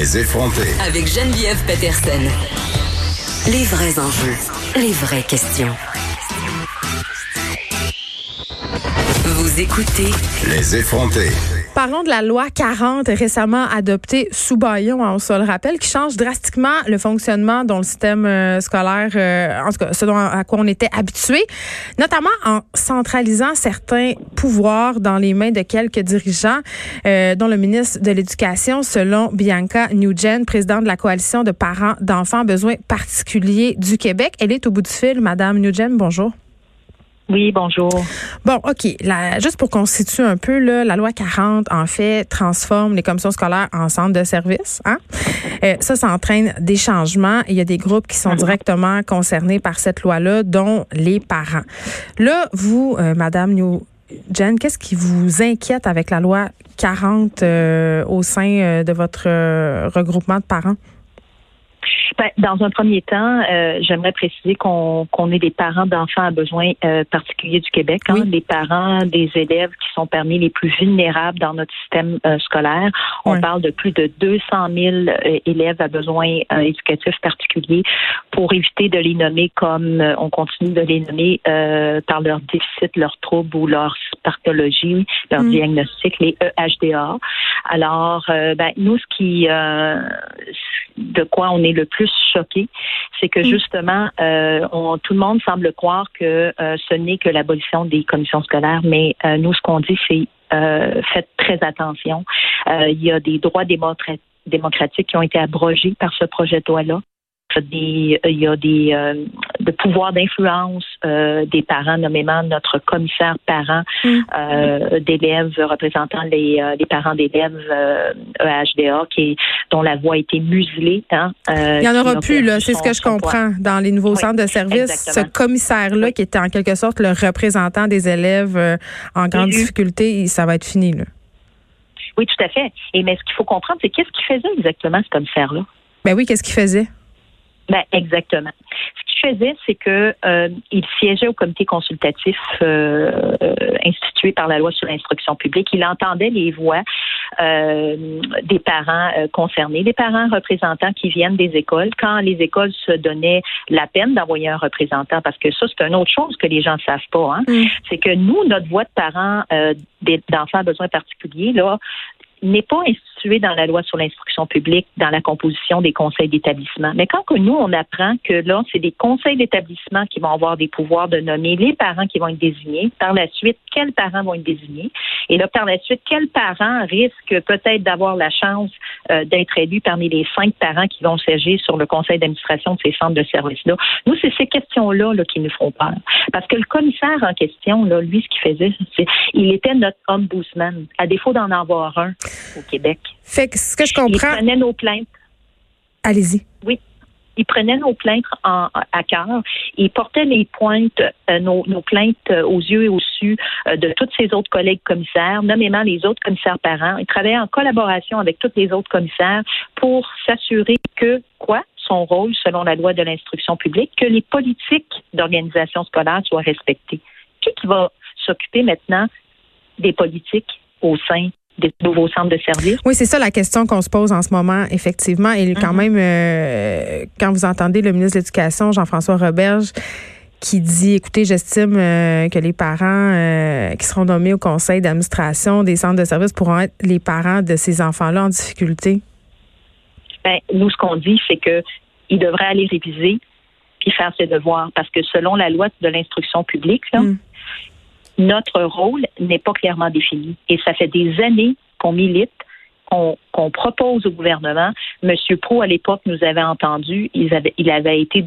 Les effronter. Avec Geneviève Peterson. Les vrais enjeux, les vraies questions. Vous écoutez Les effronter. Parlons de la loi 40 récemment adoptée sous Bayon, on se le rappelle, qui change drastiquement le fonctionnement dans le système euh, scolaire, euh, en tout cas ce à quoi on était habitué, notamment en centralisant certains pouvoirs dans les mains de quelques dirigeants, euh, dont le ministre de l'Éducation, selon Bianca Nugent, présidente de la coalition de parents d'enfants besoins particuliers du Québec. Elle est au bout du fil, Madame Nugent, bonjour. Oui, bonjour. Bon, OK. La, juste pour qu'on situe un peu, là, la loi 40, en fait, transforme les commissions scolaires en centres de services. Hein? Euh, ça, ça entraîne des changements. Il y a des groupes qui sont directement concernés par cette loi-là, dont les parents. Là, vous, euh, Madame New Jen, qu'est-ce qui vous inquiète avec la loi 40 euh, au sein de votre regroupement de parents? Ben, dans un premier temps, euh, j'aimerais préciser qu'on est des parents d'enfants à besoins euh, particuliers du Québec, hein, Oui. des parents des élèves qui sont parmi les plus vulnérables dans notre système euh, scolaire. On parle de plus de 200 000 euh, élèves à besoins éducatifs particuliers pour éviter de les nommer comme on continue de les nommer par leur déficit, leur trouble ou leur pathologie, leur Mm. diagnostic, les EHDA. Alors, ben, nous, ce qui, de quoi on est le plus choqué, c'est que justement, euh, on, tout le monde semble croire que euh, ce n'est que l'abolition des commissions scolaires, mais euh, nous, ce qu'on dit, c'est euh, faites très attention. Euh, il y a des droits démocra- démocratiques qui ont été abrogés par ce projet de loi-là. Il y a des, il y a des euh, de pouvoirs d'influence euh, des parents, nommément notre commissaire parent Mm. euh, d'élèves représentant les, euh, les parents d'élèves euh, EHDA qui, dont la voix a été muselée. Hein, euh, Il n'y en aura plus, là. C'est ce que je poids. comprends dans les nouveaux Oui, centres de services. Ce commissaire-là, Oui. qui était en quelque sorte le représentant des élèves euh, en grande difficulté, ça va être fini, là. Oui, tout à fait. Et mais ce qu'il faut comprendre, c'est qu'est-ce qu'il faisait exactement ce commissaire-là? Ben oui, qu'est-ce qu'il faisait? Ben, exactement. Ce qu'il faisait, c'est que euh, il siégeait au comité consultatif euh, euh, institué par la loi sur l'instruction publique. Il entendait les voix euh, des parents euh, concernés, des parents représentants qui viennent des écoles. Quand les écoles se donnaient la peine d'envoyer un représentant, parce que ça, c'est une autre chose que les gens ne savent pas. Hein? Mm. C'est que nous, notre voix de parents euh, d'enfants à besoins particuliers, là, n'est pas instituée dans la loi sur l'instruction publique, dans la composition des conseils d'établissement. Mais quand que nous, on apprend que là, c'est des conseils d'établissement qui vont avoir des pouvoirs de nommer les parents qui vont être désignés, par la suite, quels parents vont être désignés, et là, par la suite, quels parents risquent peut-être d'avoir la chance euh, d'être élus parmi les cinq parents qui vont siéger sur le conseil d'administration de ces centres de services-là. Nous, c'est ces questions-là là, qui nous font peur. Parce que le commissaire en question, lui, ce qu'il faisait, c'est il était notre ombudsman, à défaut d'en avoir un au Québec. Fait que ce que je Il comprends. prenait nos plaintes. Allez-y. Il prenait nos plaintes en- à cœur. Il portait les pointes, euh, nos, nos plaintes euh, aux yeux et au su euh, de tous ses autres collègues commissaires, nommément les autres commissaires parents. Il travaillait en collaboration avec tous les autres commissaires pour s'assurer que, quoi, son rôle, selon la loi de l'instruction publique, que les politiques d'organisation scolaire soient respectées. Qui, qui va s'occuper maintenant des politiques au sein des nouveaux centres de services? Oui, c'est ça la question qu'on se pose en ce moment, effectivement. Et quand Mhm. même, euh, quand vous entendez le ministre de l'Éducation, Jean-François Roberge, qui dit, écoutez, j'estime euh, que les parents euh, qui seront nommés au conseil d'administration des centres de services pourront être les parents de ces enfants-là en difficulté. Ben, nous, ce qu'on dit, c'est que il devrait aller réviser puis faire ses devoirs. Parce que selon la loi de l'instruction publique, là, Mm. Notre rôle n'est pas clairement défini. Et ça fait des années qu'on milite, qu'on propose au gouvernement. Monsieur Pro, à l'époque, nous avait entendu. Il avait, été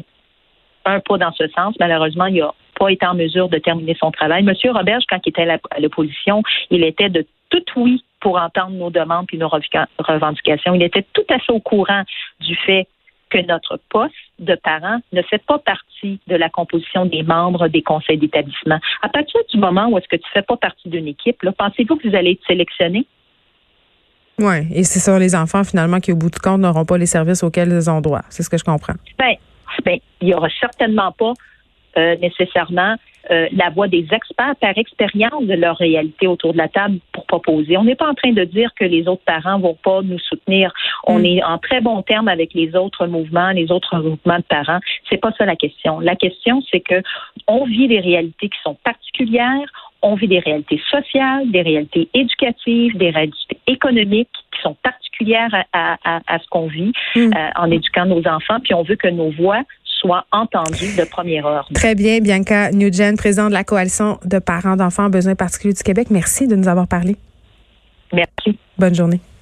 un pas dans ce sens. Malheureusement, il n'a pas été en mesure de terminer son travail. Monsieur Roberge, quand il était à l'opposition, il était de tout oui pour entendre nos demandes et nos revendications. Il était tout à fait au courant du fait que notre poste de parent ne fait pas partie de la composition des membres des conseils d'établissement. À partir du moment où est-ce que tu ne fais pas partie d'une équipe, pensez-vous que vous allez être sélectionné? Oui, et c'est sur les enfants, finalement, qui, au bout du compte, n'auront pas les services auxquels ils ont droit. C'est ce que je comprends. Bien, ben, il n'y aura certainement pas euh, nécessairement euh, la voix des experts par expérience de leur réalité autour de la table pour proposer. On n'est pas en train de dire que les autres parents vont pas nous soutenir. On mm. est en très bon terme avec les autres mouvements, les autres mouvements de parents. C'est pas ça la question. La question, c'est que on vit des réalités qui sont particulières. On vit des réalités sociales, des réalités éducatives, des réalités économiques qui sont particulières à, ce qu'on vit mm. euh, en éduquant nos enfants. Puis on veut que nos voix soit entendu de première heure. Très bien, Bianca Nugent, présidente de la Coalition de parents d'enfants en besoins particuliers du Québec. Merci de nous avoir parlé. Merci. Bonne journée.